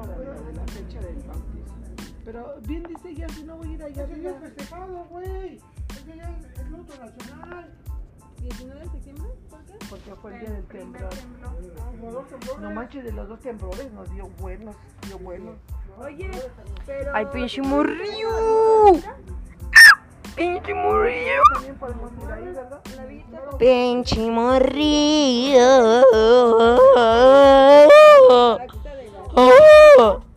para la de la fecha del bautismo. Pero bien dice ya, si no voy a ir allá Ese ya es festejado, güey. Ese ya es el luto nacional. 19 de septiembre, ¿por qué? Porque fue el día del temblor. temblor. Como dos temblores. No manches, de los dos temblores nos dio buenos, dio buenos. Oye, pero. Ay, pinche morrillo. Pinche morrillo. También podemos ir ahí, ¿verdad? Pinche morrillo. México.